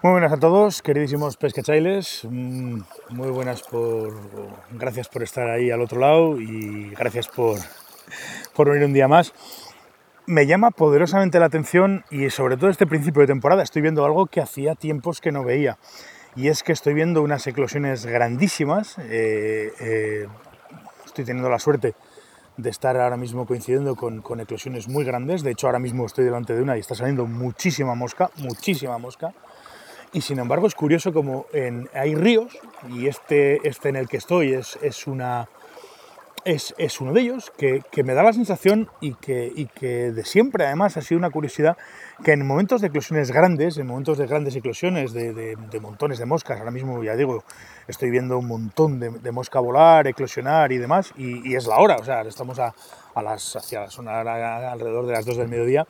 Muy buenas a todos, queridísimos pescachailes. Mm, muy buenas por. Gracias por estar ahí al otro lado y gracias por, por venir un día más. Me llama poderosamente la atención y sobre todo este principio de temporada estoy viendo algo que hacía tiempos que no veía. Y es que estoy viendo unas eclosiones grandísimas. Eh, eh, estoy teniendo la suerte de estar ahora mismo coincidiendo con, con eclosiones muy grandes. De hecho, ahora mismo estoy delante de una y está saliendo muchísima mosca, muchísima mosca. Y sin embargo es curioso como hay ríos, y este, este en el que estoy es, es una, es, es, uno de ellos, que, que, me da la sensación y que, y que de siempre además ha sido una curiosidad que en momentos de eclosiones grandes, en momentos de grandes eclosiones, de, de, montones de moscas, ahora mismo ya digo, estoy viendo un montón de, de mosca volar, eclosionar y demás, y, es la hora, o sea, estamos a, a las, hacia, son alrededor de las 2 del mediodía,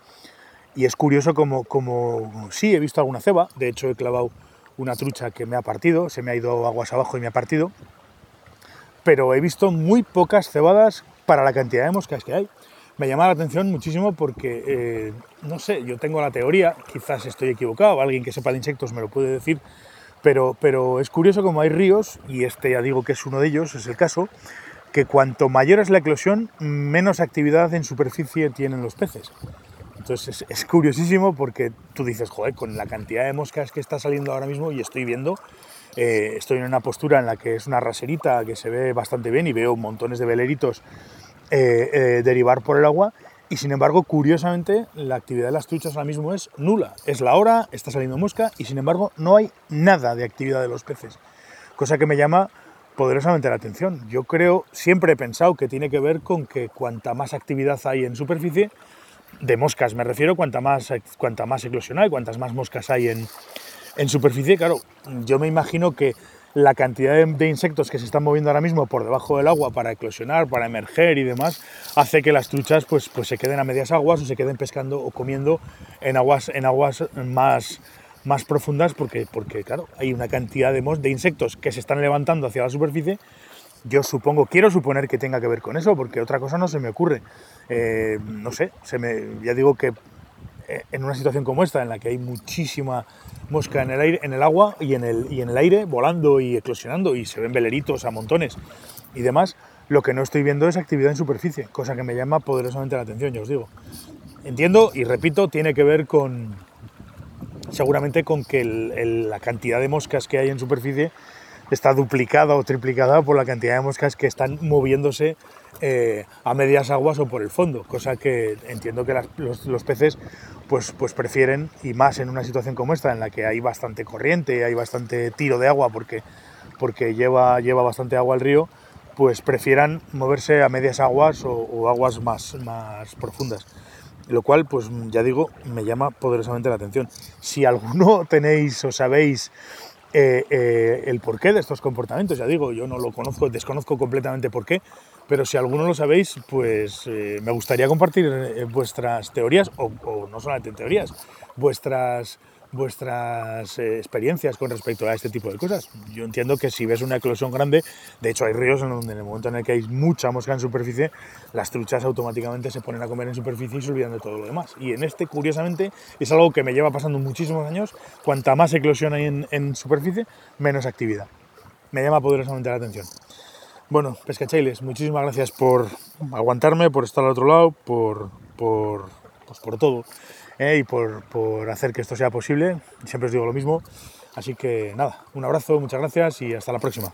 y es curioso como, como sí, he visto alguna ceba, de hecho he clavado una trucha que me ha partido, se me ha ido aguas abajo y me ha partido, pero he visto muy pocas cebadas para la cantidad de moscas que hay. Me llama la atención muchísimo porque, eh, no sé, yo tengo la teoría, quizás estoy equivocado, alguien que sepa de insectos me lo puede decir, pero, pero es curioso como hay ríos, y este ya digo que es uno de ellos, es el caso, que cuanto mayor es la eclosión, menos actividad en superficie tienen los peces. Entonces es, curiosísimo porque tú dices, joder, con la cantidad de moscas que está saliendo ahora mismo y estoy viendo, eh, estoy en una postura en la que es una raserita que se ve bastante bien y veo montones de veleritos eh, eh, derivar por el agua y sin embargo, curiosamente, la actividad de las truchas ahora mismo es nula. Es la hora, está saliendo mosca y sin embargo no hay nada de actividad de los peces. Cosa que me llama poderosamente la atención. Yo creo, siempre he pensado que tiene que ver con que cuanta más actividad hay en superficie, de moscas. Me refiero, cuanta más, cuanta más eclosión hay, cuantas más moscas hay en, en superficie, claro, yo me imagino que la cantidad de, de, insectos que se están moviendo ahora mismo por debajo del agua para eclosionar, para emerger y demás, hace que las truchas pues, pues se queden a medias aguas o se queden pescando o comiendo en aguas, en aguas más, más profundas porque, porque, claro, hay una cantidad de, de insectos que se están levantando hacia la superficie yo supongo, quiero suponer que tenga que ver con eso, porque otra cosa no se me ocurre. Eh, no sé, se me, ya digo que eh, en una situación como esta, en la que hay muchísima mosca en el, aire, en el agua y en el, y en el aire, volando y eclosionando, y se ven veleritos a montones y demás, lo que no estoy viendo es actividad en superficie, cosa que me llama poderosamente la atención, ya os digo. Entiendo y repito, tiene que ver con, seguramente con que la cantidad de moscas que hay en superficie está duplicada o triplicada por la cantidad de moscas que están moviéndose eh, a medias aguas o por el fondo, cosa que entiendo que los, peces pues, pues prefieren, y más en una situación como esta, en la que hay bastante corriente, hay bastante tiro de agua porque, lleva, bastante agua al río, pues prefieran moverse a medias aguas o, o aguas más, más profundas lo cual, pues ya digo, me llama poderosamente la atención. Si alguno tenéis o sabéis eh, eh, el porqué de estos comportamientos. Ya digo, yo no lo conozco, desconozco completamente por qué, pero si alguno lo sabéis, pues eh, me gustaría compartir vuestras teorías, o, o, no solamente teorías, vuestras, vuestras eh, experiencias con respecto a este tipo de cosas. Yo entiendo que si ves una eclosión grande, de hecho hay ríos en donde en el momento en el que hay mucha mosca en superficie, las truchas automáticamente se ponen a comer en superficie y se olvidan de todo lo demás. Y en este, curiosamente, es algo que me lleva pasando muchísimos años, cuanta más eclosión hay en, superficie, menos actividad. Me llama poderosamente la atención. Bueno, pescachailes, muchísimas gracias por aguantarme, por estar al otro lado, por, por, pues por todo eh, y por, por hacer que esto sea posible. Siempre os digo lo mismo. Así que nada, un abrazo, muchas gracias y hasta la próxima.